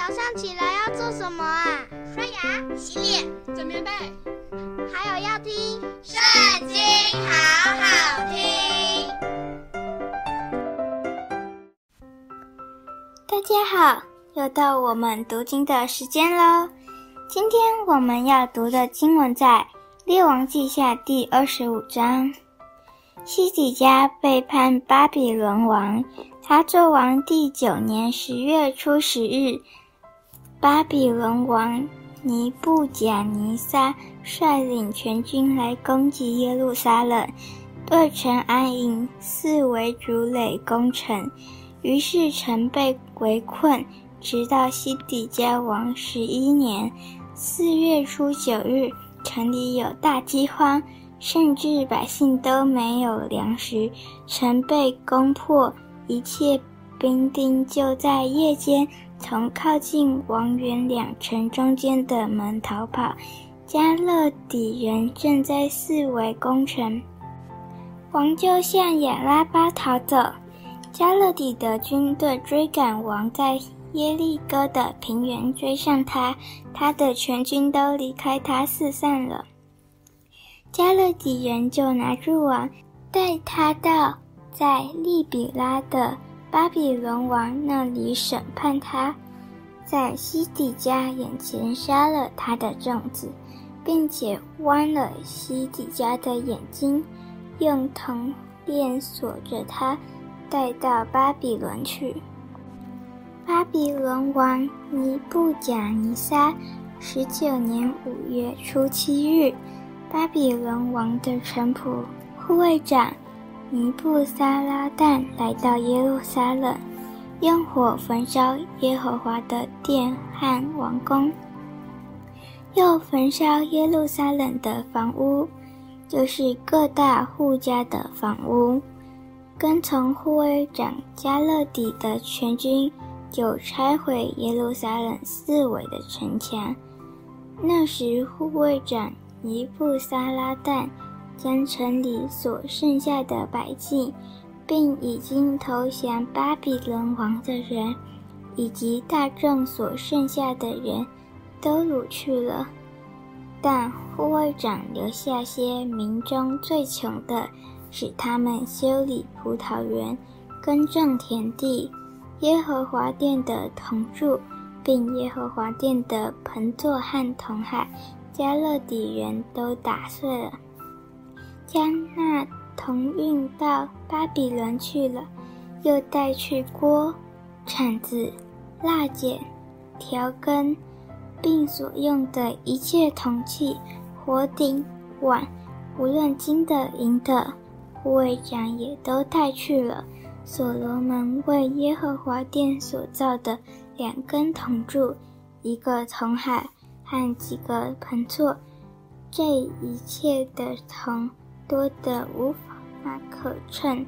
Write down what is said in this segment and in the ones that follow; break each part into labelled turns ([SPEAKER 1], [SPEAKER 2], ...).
[SPEAKER 1] 早上起来要做什么啊？
[SPEAKER 2] 刷牙、洗脸、
[SPEAKER 3] 整棉被，
[SPEAKER 1] 还有要听《
[SPEAKER 2] 圣经》，好好听。
[SPEAKER 4] 大家好，又到我们读经的时间喽。今天我们要读的经文在《列王记下》第二十五章。西底家背叛巴比伦王。他作王第九年十月初十日，巴比伦王尼布甲尼撒率领全军来攻击耶路撒冷，对城安营，四围筑垒攻城。于是城被围困，直到西底家王十一年四月初九日，城里有大饥荒，甚至百姓都没有粮食，城被攻破。一切兵丁就在夜间从靠近王园两城中间的门逃跑。迦勒底人正在四围攻城，王就向亚拉巴逃走。迦勒底的军队追赶王，在耶利哥的平原追上他，他的全军都离开他四散了。迦勒底人就拿住王，带他到。在利比拉的巴比伦王那里审判他，在西底家眼前杀了他的众子，并且剜了西底家的眼睛，用铜链锁着他，带到巴比伦去。巴比伦王尼布甲尼撒十九年五月初七日，巴比伦王的臣仆护卫长。尼布撒拉旦来到耶路撒冷，用火焚烧耶和华的殿和王宫，又焚烧耶路撒冷的房屋，就是各大户家的房屋。跟从护卫长加勒底的全军，就拆毁耶路撒冷四围的城墙。那时护卫长尼布撒拉旦。将城里所剩下的百姓，并已经投降巴比伦王的人，以及大众所剩下的人，都掳去了。但护卫长留下些民中最穷的，使他们修理葡萄园、耕种田地。耶和华殿的铜柱，并耶和华殿的盆座和铜海，迦勒底人都打碎了。将那铜运到巴比伦去了，又带去锅、铲子、蜡剪、调羹，并所用的一切铜器、火鼎、碗，无论金的、银的，护卫长也都带去了。所罗门为耶和华殿所造的两根铜柱、一个铜海和几个盆座，这一切的铜。多得无法可称，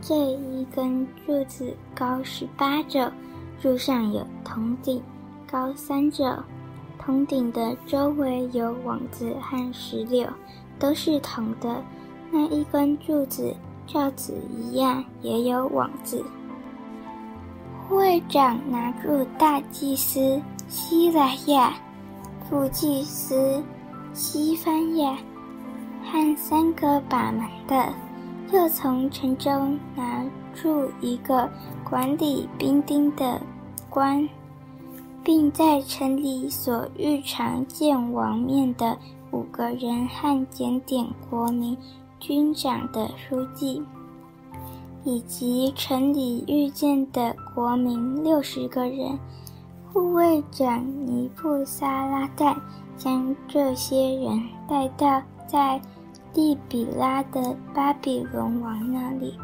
[SPEAKER 4] 这一根柱子高十八肘，柱上有铜顶，高三肘，铜顶的周围有网子和石榴，都是铜的。那一根柱子照此一样，也有网子。会长拿住大祭司西莱亚，副祭司西番雅。和三个把门的，又从城中拿住一个管理兵丁的官，并在城里所日常见王面的五个人和检点国民军长的书记，以及城里遇见的国民六十个人。护卫长尼布撒拉旦将这些人带到在。利比拉的巴比伦王那里，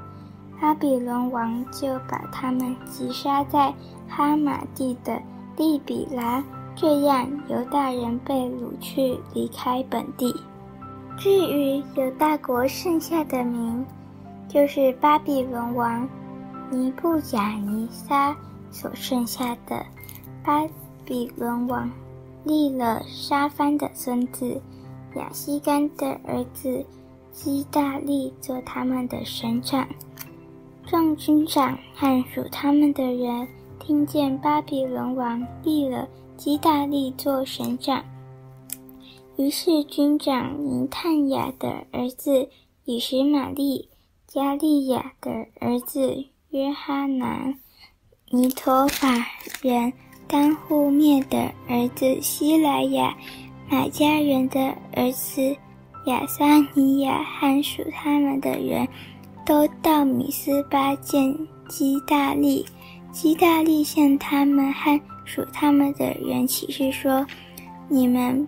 [SPEAKER 4] 巴比伦王就把他们击杀在哈马地的利比拉，这样犹大人被掳去，离开本地。至于犹大国剩下的民，就是巴比伦王尼布甲尼撒所剩下的。巴比伦王立了沙番的孙子。亚西干的儿子基大利做他们的省长，众军长和属他们的人听见巴比伦王立了基大利做省长，于是军长尼探雅的儿子以实玛利、加利亚的儿子约哈难、尼陀法人当户灭的儿子希莱亚、马家人的儿子亚撒尼亚和属他们的人，都到米斯巴见基大利。基大利向他们和属他们的人起誓说：“你们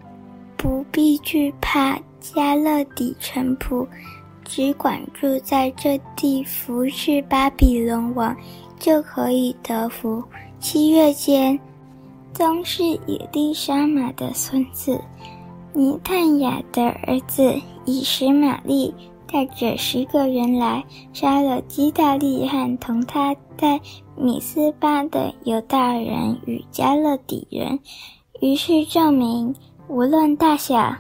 [SPEAKER 4] 不必惧怕加勒底臣仆。”只管住在这地，服侍巴比伦王，就可以得福。七月间，宗是以利沙玛的孙子尼探雅的儿子以实玛利带着十个人来，杀了基大利和同他在米斯巴的犹大人与加勒底人。于是证明无论大小，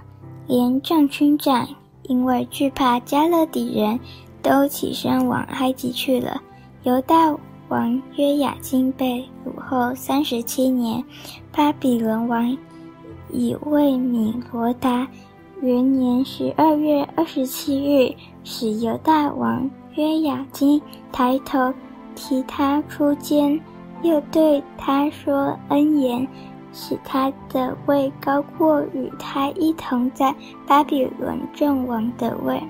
[SPEAKER 4] 连众军长。因为惧怕加勒底人，都起身往埃及去了。犹大王约雅金被掳后三十七年，巴比伦王以未米罗达元年十二月二十七日，使犹大王约雅金抬头提他出监，又对他说恩言。使他的位高过与他一同在巴比伦众王的位，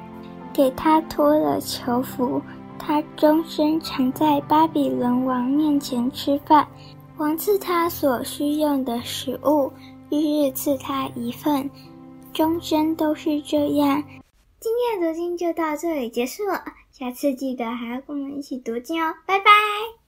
[SPEAKER 4] 给他脱了囚服，他终身常在巴比伦王面前吃饭，王赐他所需用的食物，日日赐他一份，终身都是这样。今天的读经就到这里结束了，下次记得还要跟我们一起读经哦，拜拜。